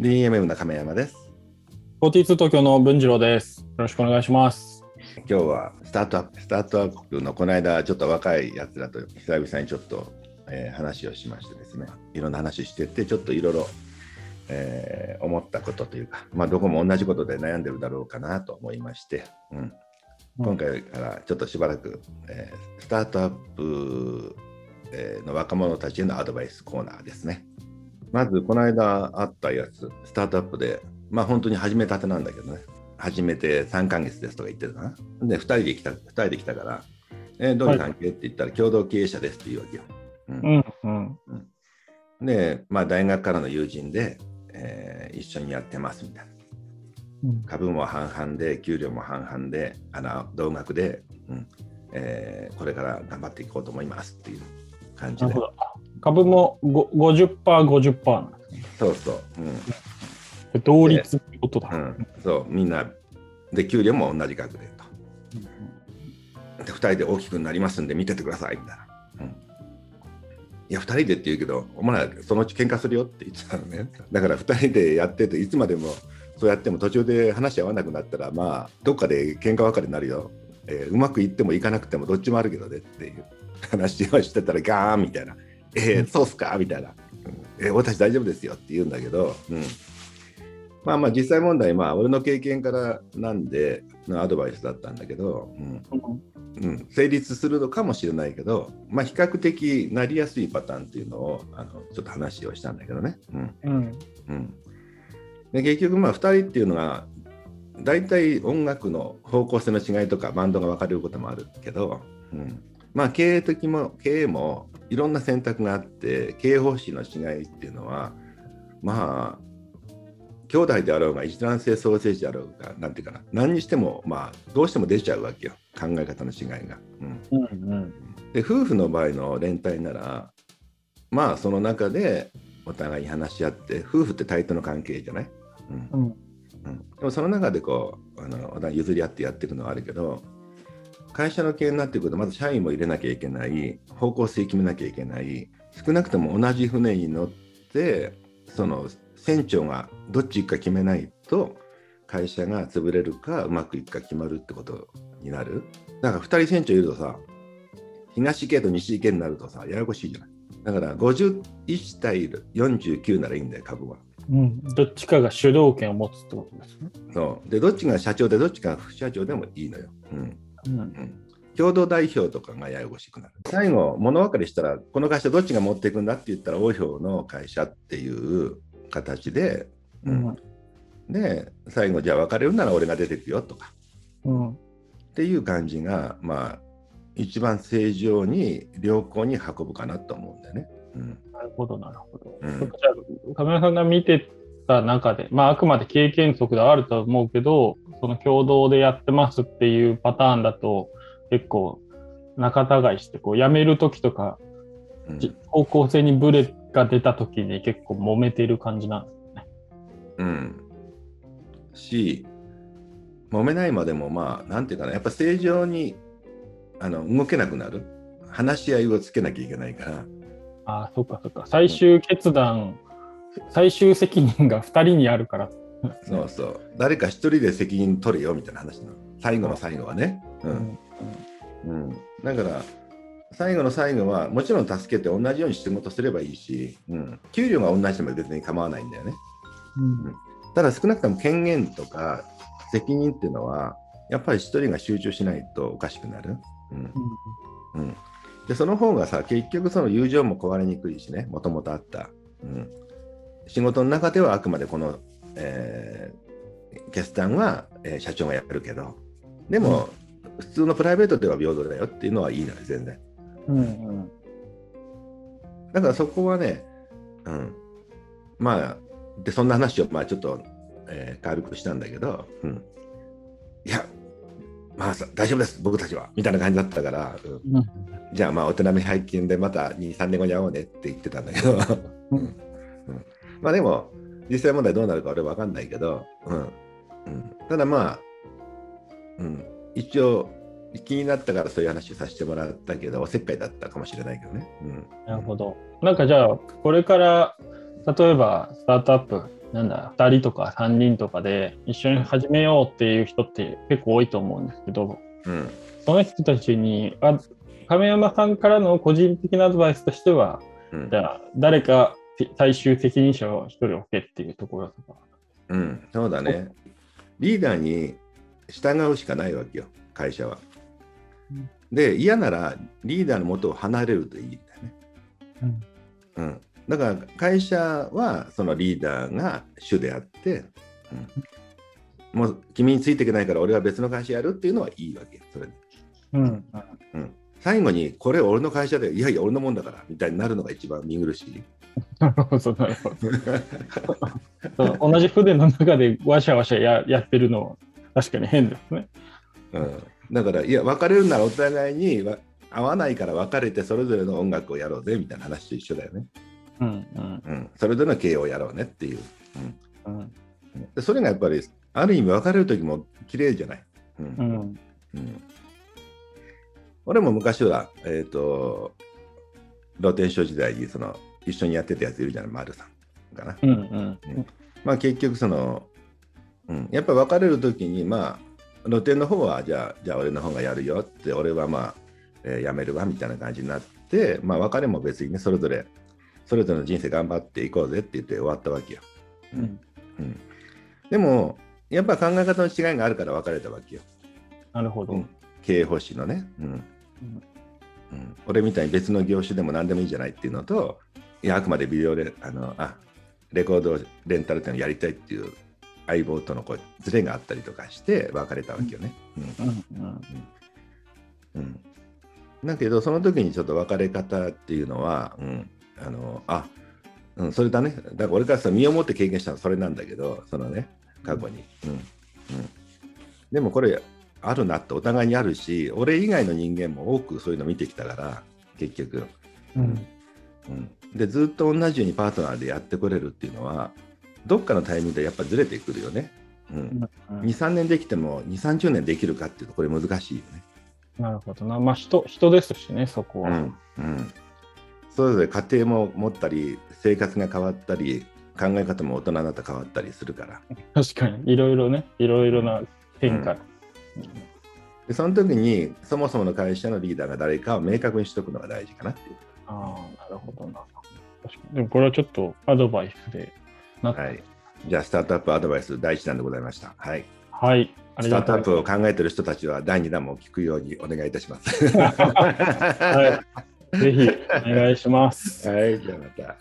DMM の亀山です。42東京の文次郎です。よろしくお願いします。今日はスタートアップ、スタートアップのこの間、ちょっと若いやつらと久々にちょっと、えー話をしましてですね、いろんな話してて、ちょっといろいろ、えー思ったことというか、まあ、どこも同じことで悩んでるだろうかなと思いまして、うん、今回からちょっとしばらく、えースタートアップ、えーの若者たちへのアドバイスコーナーですね。まず、この間あったやつ、スタートアップで、まあ本当に始めたてなんだけどね、始めて3ヶ月ですとか言ってたかな。で、2人で来た、二人で来たから、えーどういう関係って言ったら、共同経営者ですって言うわけよ。うんうんうん。で、まあ大学からの友人で、えー一緒にやってますみたいな。うん株も半々で、給料も半々で、あの同額で、うんえーこれから頑張っていこうと思いますっていう感じでなるほ。ど。株もご50%、50%なんですね。そうそう。うん。同率ってことだ。うん、そう。みんなで給料も同じ額でと。で2人で大きくなりますんで見ててくださいみたいな、うん、いや2人でって言うけどお前らそのうち喧嘩するよって言ってたのね。だから2人でやってていつまでもそうやっても途中で話合わなくなったらまあどっかで喧嘩別れになるよ、えーうまくいってもいかなくてもどっちもあるけどねっていう話をしてたらガーンみたいな「えー、そうっすか?」みたいな「うんえー私大丈夫ですよ」って言うんだけど、うん、まあまあ実際問題、まあ俺の経験からなんでのアドバイスだったんだけど、うん。うん、成立するのかもしれないけど、まあ比較的なりやすいパターンっていうのをあのちょっと話をしたんだけどね。うん。うん。うん、で結局まあ2人っていうのが大体音楽の方向性の違いとかバンドが分かれることもあるけど、うん、まあ経営的も経営もいろんな選択があって経営方針の違いっていうのはまあ兄弟であろうが一卵性ソーセージであろうがなんていうかな何にしてもまあどうしても出ちゃうわけよ考え方の違いが。うん。うんうん。で夫婦の場合の連帯ならまあその中でお互いに話し合って夫婦って対等の関係じゃない、うん。うん。うん、でもその中でこうあの譲り合ってやっていくのはあるけど会社の経営になってくるとまず社員も入れなきゃいけない。方向性決めなきゃいけない。少なくとも同じ船に乗ってその船長がどっち行くか決めないと会社が潰れるかうまくいくか決まるってことになる。だから2人船長いるとさ東行けと西行けになるとさややこしいじゃない。だから51対49ならいいんだよ株は。うん。どっちかが主導権を持つってことですね。そう。でどっちが社長でどっちが副社長でもいいのよ、うんうん。うん、共同代表とかがややこしくなる。最後物分かりしたらこの会社どっちが持っていくんだって言ったら王票の会社っていう形で、ううん。んで最後じゃあ別れるなら俺が出てくよとか。うん。っていう感じがまあ一番正常に良好に運ぶかなと思うんだよね。うん。なるほど、なるほど。うん。じゃあ、亀山さんが見てた中で、まあ、あくまで経験則ではあるとは思うけど、その共同でやってますっていうパターンだと、結構、仲違いして、こう、辞めるときとか、うんじ方向性にブレが出たときに結構揉めてる感じなんですね。うん、し揉めないまでもまあなんていうかなやっぱ正常にあの動けなくなる話し合いをつけなきゃいけないからああ、そっかそっか。最終決断、最終責任が2人にあるから。そうそう。誰か一人で責任取れよみたいな話なの。最後の最後はね、ううん。ん。うん、だから最後の最後はもちろん助けて同じように仕事すればいいし、うん、給料が同じでも別に構わないんだよね。うん。ただ少なくとも権限とか責任っていうのはやっぱり一人が集中しないとおかしくなる、うん。うん、でその方がさ結局その友情も壊れにくいしね。もともとあった、うん、仕事の中ではあくまでこの、えー決断は、えー社長がやるけどでも、普通のプライベートでは平等だよっていうのはいいのよ全然。うんうん。だからそこはね、うん、まあでそんな話をまあちょっと、えー軽くしたんだけど、うん、いやまあさ大丈夫です僕たちはみたいな感じだったから、うん。うん。じゃあまあお手並み拝見でまた2、3年後に会おうねって言ってたんだけど、うん。うん。まあでも実際問題どうなるか俺は分かんないけど、うんうん、ただまあ、うん、一応気になったからそういう話をさせてもらったけどおせっかいだったかもしれないけどね。うん、なるほど。なんかじゃあ、これから、例えばスタートアップなんだ、2人とか3人とかで一緒に始めようっていう人って結構多いと思うんですけど、うん。その人たちに、あ亀山さんからの個人的なアドバイスとしては、うん。じゃあ、誰か最終責任者を1人置けっていうところとか。うん、そうだね。リーダーに従うしかないわけよ、会社はうん。で、嫌ならリーダーの元を離れるといいんだよね。うんうん、だから会社はそのリーダーが主であって、うん、もう君についていけないから俺は別の会社やるっていうのはいいわけ、それで。うんうん、最後にこれ俺の会社でいやいや俺のもんだからみたいになるのが一番見苦しい。なるほど、なるほど。同じ船の中でわしゃわしゃややってるのは確かに変ですね。うん、だからいや別れるならお互いにわ合わないから別れてそれぞれの音楽をやろうぜみたいな話と一緒だよね。うんうん。うん、それぞれの経営をやろうねっていう、うん。うん、でそれがやっぱりある意味別れる時も綺麗じゃない。うん。うん。うん。俺も昔は、えー、と露天商時代にその一緒にやってたやついるじゃない丸さんかな。うんうん。まあ、結局その、うん、やっぱ別れる時にまあ露店の方はじゃあじゃあ俺の方がやるよって俺はまあ、えー辞めるわみたいな感じになって、まあ、別れも別にねそれぞれそれぞれの人生頑張っていこうぜって言って終わったわけよ。うん。うん、でもやっぱ考え方の違いがあるから別れたわけよ。なるほど。うん。経営方針のね、うん。うん、俺みたいに別の業種でも何でもいいじゃないっていうのといやあくまでビデオレあのあレコードレンタルっていうのをやりたいっていう相棒とのこうズレがあったりとかして別れたわけよね。うん。うん。うん。うん、だけどその時にちょっと別れ方っていうのは、うん、あのあ、うん、それだね。だから俺からさ身をもって経験したのはそれなんだけどそのね過去に、うん。うん、でもこれあるなってお互いにあるし俺以外の人間も多くそういうの見てきたから結局、うんうん、でずっと同じようにパートナーでやってこれるっていうのはどっかのタイミングでやっぱずれてくるよね、うん。うん。23年できても2 3 0年できるかっていうとこれ難しいよね。なるほどな。まあ人人ですしね、そこは。うん。うん、それぞれ家庭も持ったり生活が変わったり考え方も大人になったら変わったりするから。確かに、いろいろね、いろいろな変化。でその時にそもそもの会社のリーダーが誰かを明確にしておくのが大事かなっていう。ああ、なるほどな。でもこれはちょっとアドバイスでな。はい、じゃあスタートアップアドバイス第1弾でございました。はい、はい。スタートアップを考えている人たちは第2弾も聞くようにお願いいたします。はい。ぜひお願いします。はい、じゃあまた。